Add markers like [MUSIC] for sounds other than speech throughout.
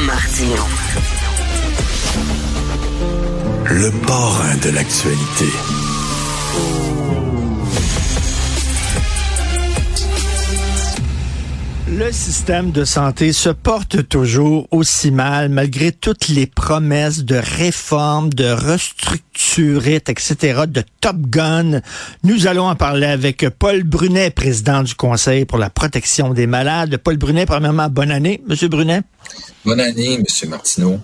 Martino. Le parrain de l'actualité. Le système de santé se porte toujours aussi mal malgré toutes les promesses de réforme, de restructurer, etc., de Top Gun. Nous allons en parler avec Paul Brunet, président du Conseil pour la protection des malades. Paul Brunet, premièrement, bonne année, Monsieur Brunet. Bonne année, Monsieur Martineau.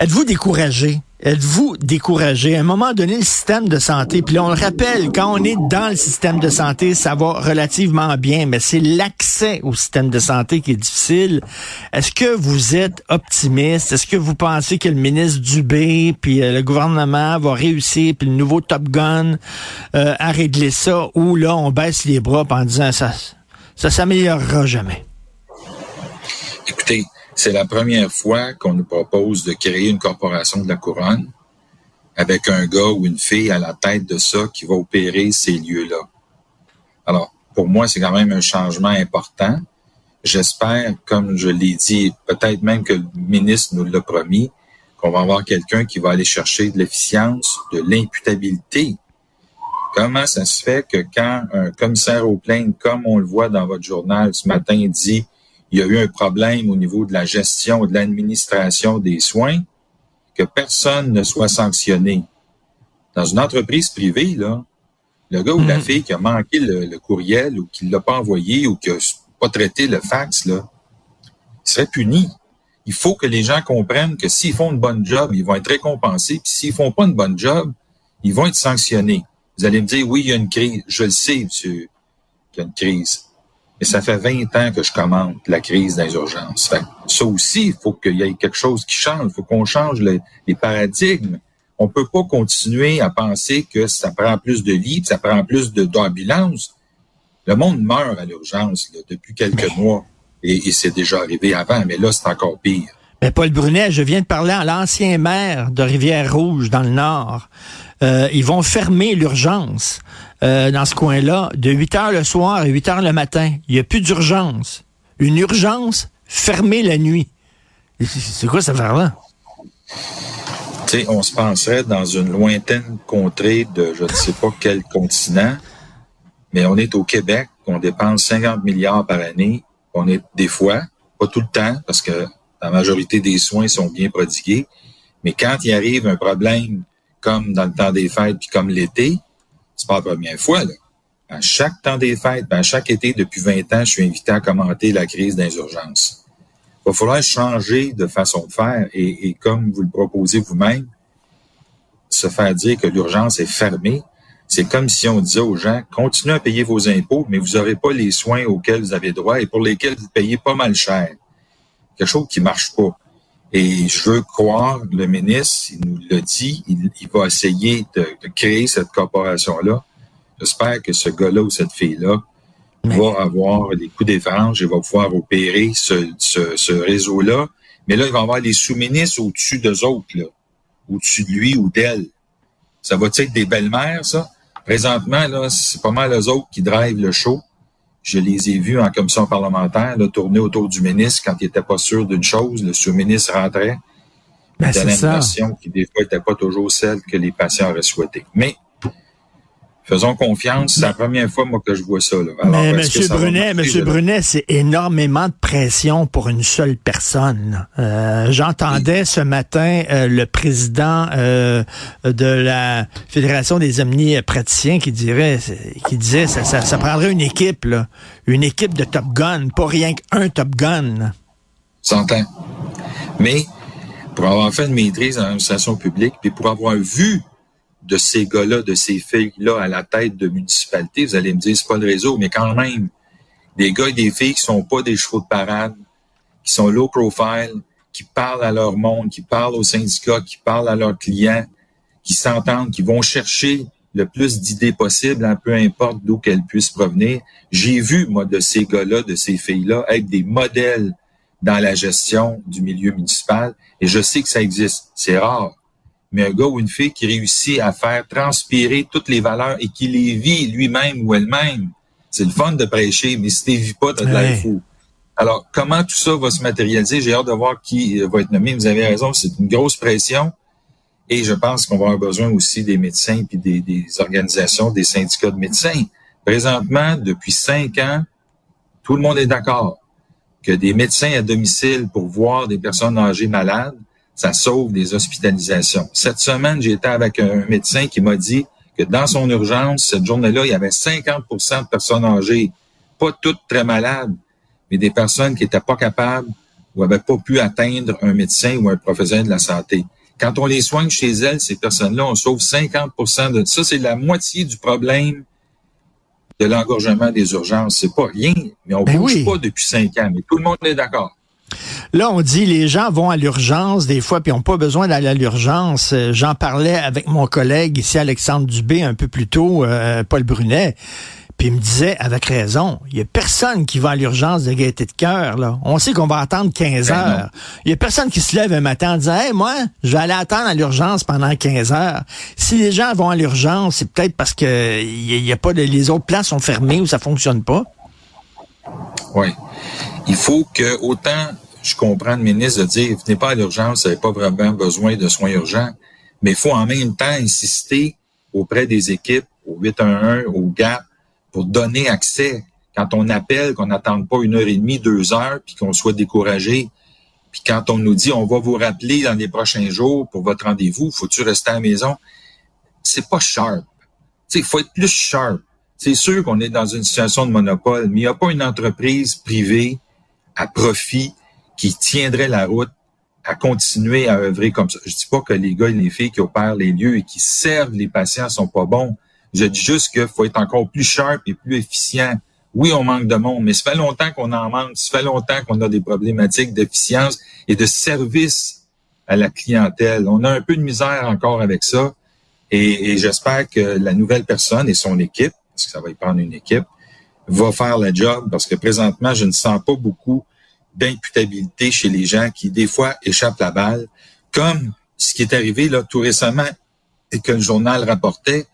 Êtes-vous découragé? Êtes-vous découragé? À un moment donné, le système de santé, puis on le rappelle, quand on est dans le système de santé, ça va relativement bien, mais c'est l'accès au système de santé qui est difficile. Est-ce que vous êtes optimiste? Est-ce que vous pensez que le ministre Dubé, puis euh, le gouvernement va réussir, puis le nouveau Top Gun euh, à régler ça, ou là, on baisse les bras en disant ça, ça s'améliorera jamais? Écoutez, c'est la première fois qu'on nous propose de créer une corporation de la couronne avec un gars ou une fille à la tête de ça qui va opérer ces lieux-là. Alors, pour moi, c'est quand même un changement important. J'espère, comme je l'ai dit, peut-être même que le ministre nous l'a promis, qu'on va avoir quelqu'un qui va aller chercher de l'efficience, de l'imputabilité. Comment ça se fait que quand un commissaire aux plaintes, comme on le voit dans votre journal ce matin, dit il y a eu un problème au niveau de la gestion, de l'administration des soins, que personne ne soit sanctionné. Dans une entreprise privée, là, le gars ou la mhm. fille qui a manqué le, courriel ou qui ne l'a pas envoyé ou qui n'a pas traité le fax, là, il serait puni. Il faut que les gens comprennent que s'ils font une bonne job, ils vont être récompensés. Puis s'ils font pas une bonne job, ils vont être sanctionnés. Vous allez me dire, oui, il y a une crise. Je le sais, monsieur, qu'il y a une crise. Mais ça fait 20 ans que je commente la crise des urgences. ça aussi, il faut qu'il y ait quelque chose qui change. Il faut qu'on change les, paradigmes. On peut pas continuer à penser que ça prend plus de lits, ça prend plus d'ambulances. Le monde meurt à l'urgence depuis quelques mois. Et, et c'est déjà arrivé avant, mais là, c'est encore pire. Mais Paul Brunet, je viens de parler à l'ancien maire de Rivière-Rouge, dans le Nord. Euh, ils vont fermer l'urgence euh, dans ce coin-là de 8 heures le soir à 8 heures le matin. Il n'y a plus d'urgence. Une urgence fermée la nuit. C'est quoi cette affaire-là? on se penserait dans une lointaine contrée de je ne sais pas quel continent, mais on est au Québec, on dépense 50 milliards par année. On est des fois, pas tout le temps, parce que la majorité des soins sont bien prodigués. Mais quand il arrive un problème comme dans le temps des fêtes puis comme l'été, c'est pas la première fois. À chaque temps des fêtes, à chaque été depuis 20 ans, je suis invité à commenter la crise des urgences. Il va falloir changer de façon de faire et, et comme vous le proposez vous-même, se faire dire que l'urgence est fermée, c'est comme si on disait aux gens, continuez à payer vos impôts, mais vous n'aurez pas les soins auxquels vous avez droit et pour lesquels vous payez pas mal cher quelque chose qui marche pas. Et je veux croire, le ministre, il nous l'a dit, il, va essayer de, créer cette corporation-là. J'espère que ce gars-là ou cette fille-là va avoir les coups d'évange et va pouvoir opérer ce, ce, réseau-là. Mais là, il va avoir les sous-ministres au-dessus d'eux autres, là, au-dessus de lui ou d'elle. Ça va être des belles-mères, ça? Présentement, là, c'est pas mal eux autres qui drivent le show. Je les ai vus en commission parlementaire là, tourner autour du ministre quand il n'était pas sûr d'une chose. Le sous-ministre rentrait. Ben, une impression qui, des fois, n'était pas toujours celle que les patients auraient souhaité. Mais faisons confiance. C'est la première fois, moi, que je vois ça. Là. Mais Monsieur Brunet, Monsieur Brunet, c'est énormément de pression pour une seule personne. Euh, J'entendais ce matin euh, le président euh, de la Fédération des omnipraticiens qui dirait, qui disait, ça, ça, ça prendrait une équipe, là, une équipe de Top Gun, pas rien qu'un Top Gun. S'entend. Mais pour avoir fait une maîtrise en administration publique, puis pour avoir vu de ces gars-là, de ces filles-là à la tête de municipalité, vous allez me dire, c'est pas le réseau, mais quand même, des gars et des filles qui sont pas des chevaux de parade, qui sont low profile, qui parlent à leur monde, qui parlent aux syndicats, qui parlent à leurs clients, qui s'entendent, qui vont chercher le plus d'idées possibles, hein, peu importe d'où qu'elles puissent provenir. J'ai vu, moi, de ces gars-là, de ces filles-là, être des modèles dans la gestion du milieu municipal, et je sais que ça existe. C'est rare mais un gars ou une fille qui réussit à faire transpirer toutes les valeurs et qui les vit lui-même ou elle-même. C'est le fun de prêcher, mais si tu vis pas, t'as de l'air fou. Alors, comment tout ça va se matérialiser? J'ai hâte de voir qui va être nommé. Vous avez raison, c'est une grosse pression. Et je pense qu'on va avoir besoin aussi des médecins puis des, des, organisations, des syndicats de médecins. Présentement, depuis cinq ans, tout le monde est d'accord que des médecins à domicile pour voir des personnes âgées malades, ça sauve des hospitalisations. Cette semaine, j'ai été avec un médecin qui m'a dit que dans son urgence, cette journée-là, il y avait 50% de personnes âgées, pas toutes très malades, mais des personnes qui n'étaient pas capables ou n'avaient pas pu atteindre un médecin ou un professionnel de la santé. Quand on les soigne chez elles, ces personnes-là, on sauve 50% de ça. C'est la moitié du problème de l'engorgement des urgences. C'est pas rien, mais on ne ben bouge pas depuis cinq ans. Mais tout le monde est d'accord. Là, on dit les gens vont à l'urgence des fois, puis n'ont pas besoin d'aller à l'urgence. Euh, j'en parlais avec mon collègue ici, Alexandre Dubé, un peu plus tôt, euh, Paul Brunet. Puis il me disait, avec raison, il y a personne qui va à l'urgence de gaieté de cœur. Là. On sait qu'on va attendre 15 ben heures. Il y a personne qui se lève un matin en disant, hey, moi, je vais aller attendre à l'urgence pendant 15 heures. Si les gens vont à l'urgence, c'est peut-être parce que y, a pas de, les autres places sont fermées ou ça fonctionne pas. Oui. Il faut que autant je comprends le ministre de dire, venez pas à l'urgence, vous n'avez pas vraiment besoin de soins urgents, mais il faut en même temps insister auprès des équipes, au 811, au GAP, pour donner accès. Quand on appelle, qu'on n'attende pas une heure et demie, deux heures, puis qu'on soit découragé. Puis quand on nous dit, on va vous rappeler dans les prochains jours pour votre rendez-vous, faut-tu rester à la maison? C'est pas sharp. Il faut être plus sharp. C'est sûr qu'on est dans une situation de monopole, mais il n'y a pas une entreprise privée à profit qui tiendrait la route à continuer à œuvrer comme ça. Je dis pas que les gars et les filles qui opèrent les lieux et qui servent les patients sont pas bons. Je dis juste qu'il faut être encore plus sharp et plus efficient. Oui, on manque de monde, mais ça fait longtemps qu'on en manque. Ça fait longtemps qu'on a des problématiques d'efficience et de service à la clientèle. On a un peu de misère encore avec ça. Et, et j'espère que la nouvelle personne et son équipe, parce que ça va y prendre une équipe, va faire le job parce que présentement, je ne sens pas beaucoup d'imputabilité chez les gens qui, des fois, échappent la balle, comme ce qui est arrivé là tout récemment et que le journal rapportait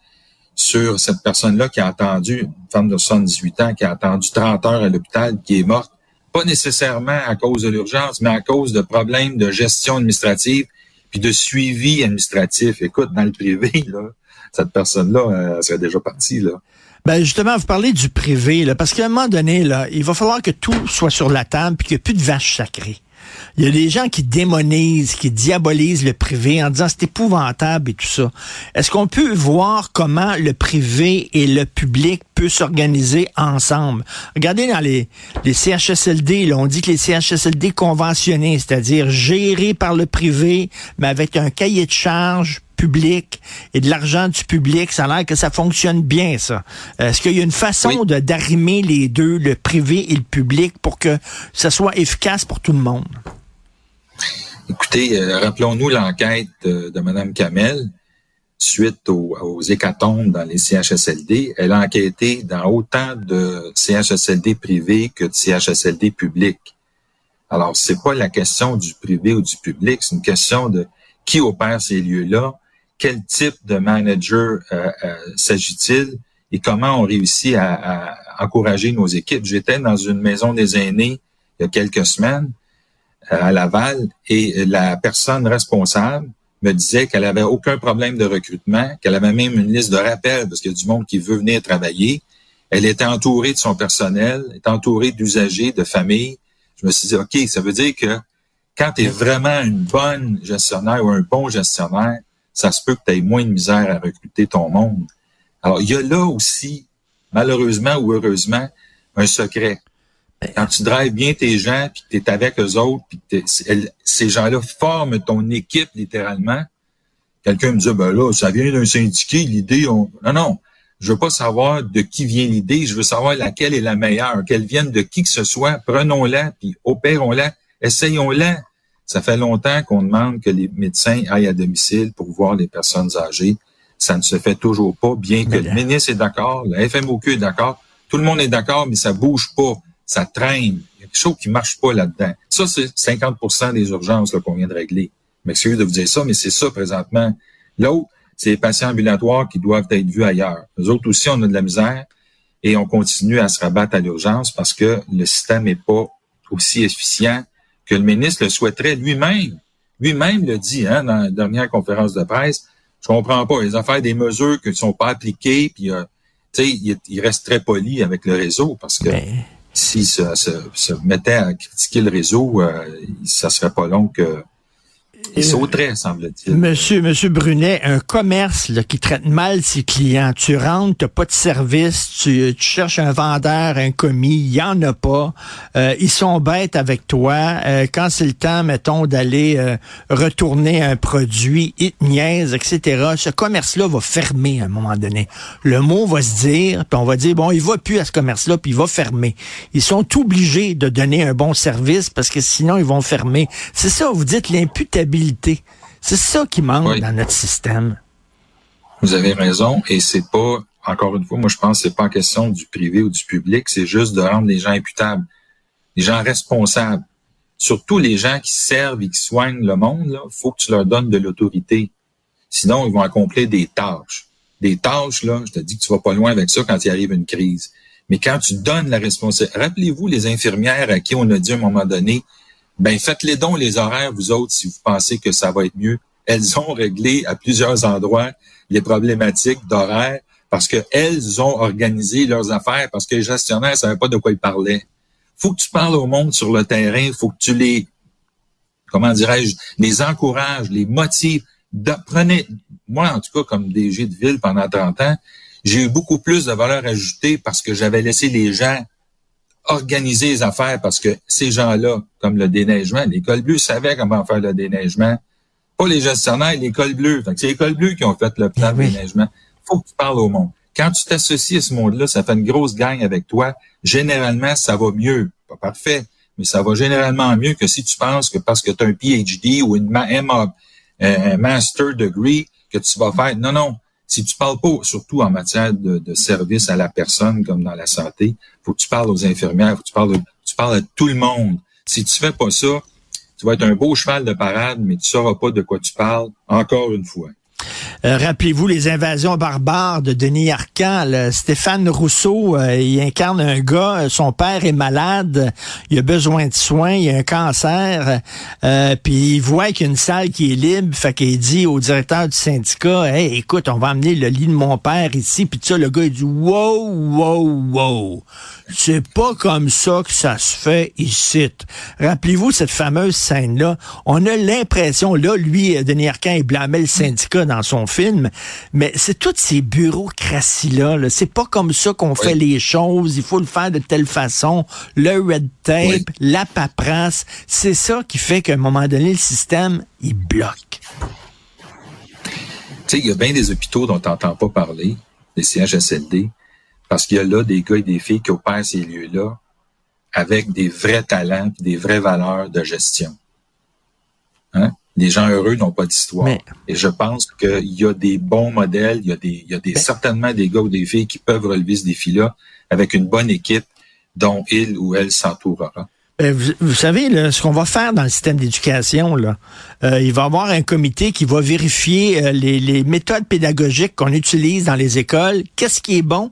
sur cette personne-là qui a attendu, une femme de 78 ans, qui a attendu 30 heures à l'hôpital, qui est morte, pas nécessairement à cause de l'urgence, mais à cause de problèmes de gestion administrative puis de suivi administratif. Écoute, dans le privé, là, cette personne-là, elle serait déjà partie, là. Ben justement, vous parlez du privé, là, parce qu'à un moment donné, là, il va falloir que tout soit sur la table puis qu'il n'y ait plus de vaches sacrées. Il y a des gens qui démonisent, qui diabolisent le privé en disant c'est épouvantable et tout ça. Est-ce qu'on peut voir comment le privé et le public peuvent s'organiser ensemble? Regardez dans les, les CHSLD, là, on dit que les CHSLD conventionnés, c'est-à-dire gérés par le privé, mais avec un cahier de charges public et de l'argent du public, ça a l'air que ça fonctionne bien, ça. Est-ce qu'il y a une façon de d'arrimer les deux, le privé et le public, pour que ça soit efficace pour tout le monde? Écoutez, euh, rappelons-nous l'enquête de, Mme Kamel suite aux, hécatombes dans les CHSLD. Elle a enquêté dans autant de CHSLD privés que de CHSLD publics. Alors, c'est pas la question du privé ou du public, c'est une question de qui opère ces lieux-là, quel type de manager euh, euh, s'agit-il et comment on réussit à, encourager nos équipes. J'étais dans une maison des aînés il y a quelques semaines euh, à Laval et la personne responsable me disait qu'elle avait aucun problème de recrutement, qu'elle avait même une liste de rappels parce qu'il y a du monde qui veut venir travailler. Elle était entourée de son personnel, est entourée d'usagers, de familles. Je me suis dit, OK, ça veut dire que quand tu es vraiment une bonne gestionnaire ou un bon gestionnaire, ça se peut que tu aies moins de misère à recruter ton monde. Alors, il y a là aussi, malheureusement ou heureusement, un secret. Ben, Quand tu drives bien tes gens, puis que tu es avec eux autres, puis que ces gens-là forment ton équipe littéralement, quelqu'un me dit, ben là, ça vient d'un syndicat, l'idée, on... non, non, je veux pas savoir de qui vient l'idée, je veux savoir laquelle est la meilleure, qu'elle vienne de qui que ce soit, prenons-la, puis opérons-la, essayons-la. Ça fait longtemps qu'on demande que les médecins aillent à domicile pour voir les personnes âgées. Ça ne se fait toujours pas, bien que le ministre est d'accord, la FMOQ est d'accord, tout le monde est d'accord, mais ça bouge pas, ça traîne. Il y a quelque chose qui marche pas là-dedans. Ça, c'est 50% des urgences qu'on vient de régler. M'excuse de vous dire ça, mais c'est ça présentement. L'autre, c'est les patients ambulatoires qui doivent être vus ailleurs. Nous autres aussi, on a de la misère et on continue à se rabattre à l'urgence parce que le système n'est pas aussi efficient que le ministre le souhaiterait lui-même. Lui-même le dit hein, dans la dernière conférence de presse. Je comprends pas les affaires des mesures qui ne sont pas appliquées, puis euh, il, il reste très poli avec le réseau parce que ben. s'il se, se, mettait à critiquer le réseau, euh, ça serait pas long que Monsieur, Monsieur Brunet, un commerce là, qui traite mal ses clients. Tu rentres, tu pas de service, tu, cherches un vendeur, un commis, il y en a pas. Euh, ils sont bêtes avec toi. Euh, quand c'est le temps, mettons, d'aller euh, retourner un produit, ils te etc. Ce commerce-là va fermer à un moment donné. Le mot va se dire, puis on va dire, bon, il va plus à ce commerce-là, puis il va fermer. Ils sont obligés de donner un bon service parce que sinon, ils vont fermer. C'est ça, vous dites l'imputabilité c'est ça qui manque dans notre système. Vous avez raison, et c'est pas, encore une fois, moi je pense que c'est pas en question du privé ou du public, c'est juste de rendre les gens imputables, les gens responsables. Surtout les gens qui servent et qui soignent le monde, il faut que tu leur donnes de l'autorité. Sinon, ils vont accomplir des tâches. Des tâches, là, je te dis que tu vas pas loin avec ça quand il arrive une crise. Mais quand tu donnes la responsabilité, rappelez-vous les infirmières à qui on a dit à un moment donné, ben faites-les dons les horaires, vous autres, si vous pensez que ça va être mieux. Elles ont réglé à plusieurs endroits les problématiques d'horaire parce qu'elles ont organisé leurs affaires, parce que les gestionnaires ne savaient pas de quoi ils parlaient. faut que tu parles au monde sur le terrain, faut que tu les, comment dirais-je, les encourages, les motives. Prenez, moi, en tout cas, comme DG de ville pendant 30 ans, j'ai eu beaucoup plus de valeur ajoutée parce que j'avais laissé les gens organiser les affaires parce que ces gens-là, comme le déneigement, l'école bleue savait comment faire le déneigement. Pas les gestionnaires, l'école bleue. c'est l'école bleue qui ont fait le plan eh de déneigement. Faut que tu parles au monde. Quand tu t'associes à ce monde-là, ça fait une grosse gang avec toi. Généralement, ça va mieux. Pas parfait, mais ça va généralement mieux que si tu penses que parce que tu as un PhD ou une un master degree que tu vas faire. Non, non si tu parles pas, surtout en matière de, service à la personne comme dans la santé, faut que tu parles aux infirmières, faut que tu parles, tu parles à tout le monde. Si tu fais pas ça, tu vas être un beau cheval de parade, mais tu sauras pas de quoi tu parles, encore une fois. Euh, rappelez-vous les invasions barbares de Denis Arcand. Stéphane Rousseau, euh, il incarne un gars, euh, son père est malade, il a besoin de soins, il a un cancer, puis il voit qu'il y a une salle qui est libre, fait qu'il dit au directeur du syndicat, hey, écoute, on va amener le lit de mon père ici, puis ça, le gars il dit, wow, wow, wow, c'est pas comme ça que ça se fait ici. Rappelez-vous cette fameuse scène-là. On a l'impression, là, lui, Denis Arcand, il blâmait le syndicat dans son film, mais c'est toutes ces bureaucraties-là. -là, c'est pas comme ça qu'on fait les choses. Il faut le faire de telle façon. Le red tape, la paperasse, c'est ça qui fait qu'à un moment donné, le système, il bloque. Tu sais, il y a bien des hôpitaux dont tu n'entends pas parler, des CHSLD, parce qu'il y a là des gars et des filles qui opèrent ces lieux-là avec des vrais talents des vraies valeurs de gestion. Hein? Les gens heureux n'ont pas d'histoire. Et je pense qu'il y a des bons modèles, il y a des, il y a des certainement des gars ou des filles qui peuvent relever ce défi-là avec une bonne équipe dont il ou elle s'entourera. Ben, vous, savez, là, ce qu'on va faire dans le système d'éducation, là, euh, il va y avoir un comité qui va vérifier euh, les, les méthodes pédagogiques qu'on utilise dans les écoles. Qu'est-ce qui est bon?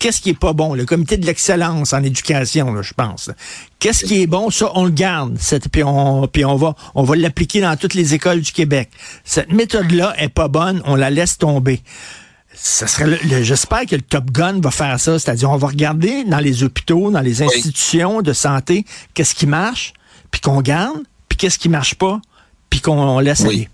Qu'est-ce qui est pas bon? Le comité de l'excellence en éducation, je pense. Qu'est-ce qui est bon? Ça, on le garde. puis on, puis on va, on va l'appliquer dans toutes les écoles du Québec. Cette méthode-là est pas bonne. On la laisse tomber. Ça serait j'espère que le Top Gun va faire ça. C'est-à-dire, on va regarder dans les hôpitaux, dans les institutions de santé, qu'est-ce qui marche, puis qu'on garde, puis qu'est-ce qui marche pas, puis qu'on laisse aller.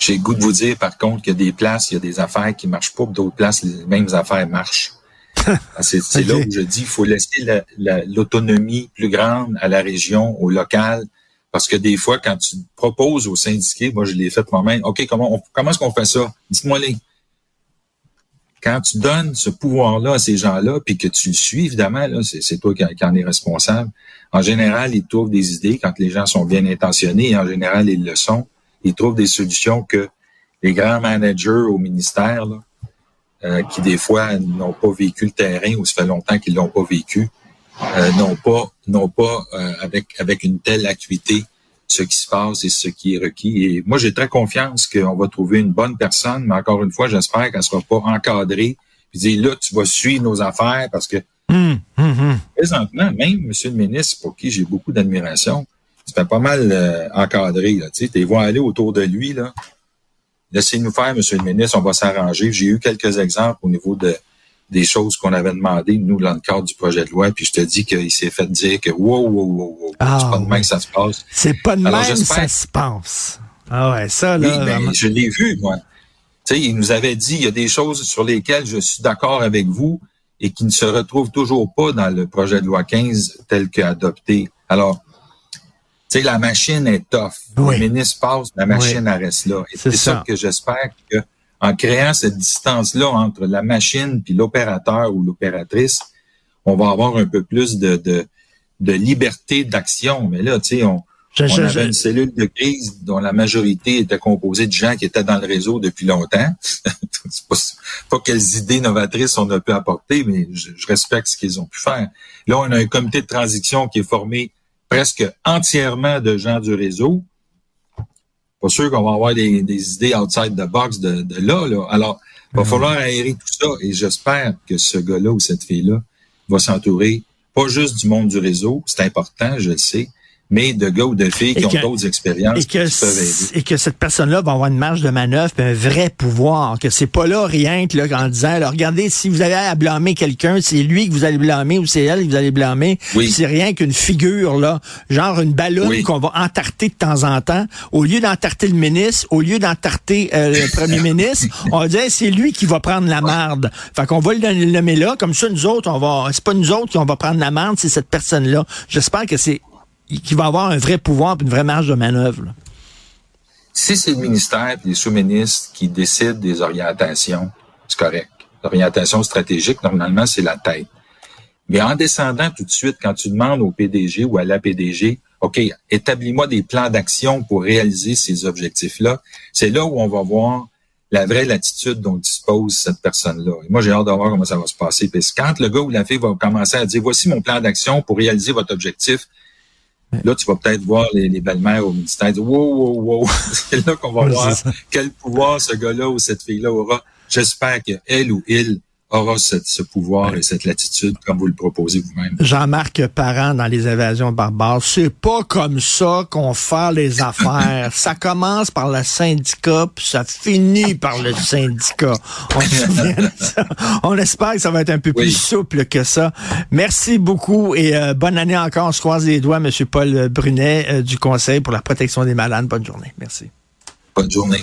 J'ai le goût de vous dire, par contre, qu'il y a des places, il y a des affaires qui marchent pas, d'autres places, les mêmes affaires marchent. [LAUGHS] Ah, c'est là où je dis, il faut laisser l'autonomie plus grande à la région, au local, parce que des fois, quand tu proposes aux syndiqués, moi je l'ai fait moi-même, OK, comment, comment est-ce qu'on fait ça? Dites-moi-les. Quand tu donnes ce pouvoir-là à ces gens-là, puis que tu le suis, évidemment, c'est toi qui, qui, en es responsable. En général, ils trouvent des idées quand les gens sont bien intentionnés, et en général, ils le sont ils trouvent des solutions que les grands managers au ministère, euh, qui des fois n'ont pas vécu le terrain ou ça fait longtemps qu'ils l'ont pas vécu, euh, n'ont pas n'ont pas euh, avec avec une telle acuité ce qui se passe et ce qui est requis. Et moi, j'ai très confiance qu'on va trouver une bonne personne, mais encore une fois, j'espère qu'elle sera pas encadrée puis dire là, tu vas suivre nos affaires parce que hum. Présentement, même Monsieur le ministre, pour qui j'ai beaucoup d'admiration, il fait pas mal euh, encadré. Là, tu sais, les vois aller autour de lui. là. Laissez-nous faire, Monsieur le ministre, on va s'arranger. J'ai eu quelques exemples au niveau de des choses qu'on avait demandé, nous, dans le cadre du projet de loi, puis je te dis qu'il s'est fait dire que wow, wow, wow, wow, Ah, c'est pas de oui. même que ça se passe. C'est pas de Alors, même j'espère- ça se passe. Ah ouais, ça, Oui, là, mais vraiment. je l'ai vu, moi. Tu sais, il nous avait dit, il y a des choses sur lesquelles je suis d'accord avec vous et qui ne se retrouvent toujours pas dans le projet de loi 15 tel qu'adopté. Alors, sais, la machine est tough. Oui. Le ministre passe, la machine elle reste là. Et C'est ça. ça. que j'espère que en créant cette distance-là entre la machine puis l'opérateur ou l'opératrice, on va avoir un peu plus de, de, de liberté d'action. Mais là, tu sais, on, Je- on je- avait je- une cellule de crise dont la majorité était composée de gens qui étaient dans le réseau depuis longtemps. [LAUGHS] c'est pas, pas quelles idées novatrices on a pu apporter, mais je, je respecte ce qu'ils ont pu faire. Là, on a un comité de transition qui est formé presque entièrement de gens du réseau. Pas sûr qu'on va avoir des, des idées outside the box de, de là, là. Alors, il va falloir aérer tout ça et j'espère que ce gars-là ou cette fille-là va s'entourer pas juste du monde du réseau, c'est important, je le sais, mais de gars ou de filles Et qui que- ont d'autres expériences et qui que, peuvent aider. c- et que cette personne-là va avoir une marge de manœuvre un vrai pouvoir, que c'est pas là rien que là en disant là, regardez si vous avez à blâmer quelqu'un, c'est lui que vous allez blâmer ou c'est elle que vous allez blâmer. Oui. C'est rien qu'une figure là, genre une ballonne Oui. qu'on va entarter de temps en temps. Au lieu d'entarter le ministre, au lieu d'entarter euh, le premier [LAUGHS] ministre, on va dire c'est lui qui va prendre la marde. Fait qu'on va le nommer là, comme ça nous autres on va, c'est pas nous autres qui on va prendre la marde, c'est cette personne-là. J'espère que c'est qu'il va avoir un vrai pouvoir une vraie marge de manœuvre. Si c'est le ministère et les sous-ministres qui décident des orientations, c'est correct. L'orientation stratégique, normalement, c'est la tête. Mais en descendant tout de suite, quand tu demandes au PDG ou à la PDG, OK, établis-moi des plans d'action pour réaliser ces objectifs-là, c'est là où on va voir la vraie latitude dont dispose cette personne-là. Et moi, j'ai hâte de voir comment ça va se passer. Puis quand le gars ou la fille va commencer à dire, voici mon plan d'action pour réaliser votre objectif, Là, tu vas peut-être voir les, les belles-mères au ministère dire Wow, wow, wow. [LAUGHS] C'est là qu'on va voir quel pouvoir ce gars-là ou cette fille-là aura. J'espère qu'elle ou il aura cette- ce pouvoir et cette latitude comme vous le proposez vous-même? Jean-Marc Parent dans les évasions barbares. C'est pas comme ça qu'on fait les [LAUGHS] affaires. ça commence par le syndicat, puis ça finit par le syndicat. On, ça. On espère que ça va être un peu plus souple que ça. Merci beaucoup et euh, bonne année encore. On se croise les doigts, M. Paul Brunet euh, du Conseil pour la protection des malades. Bonne journée. Merci. Bonne journée.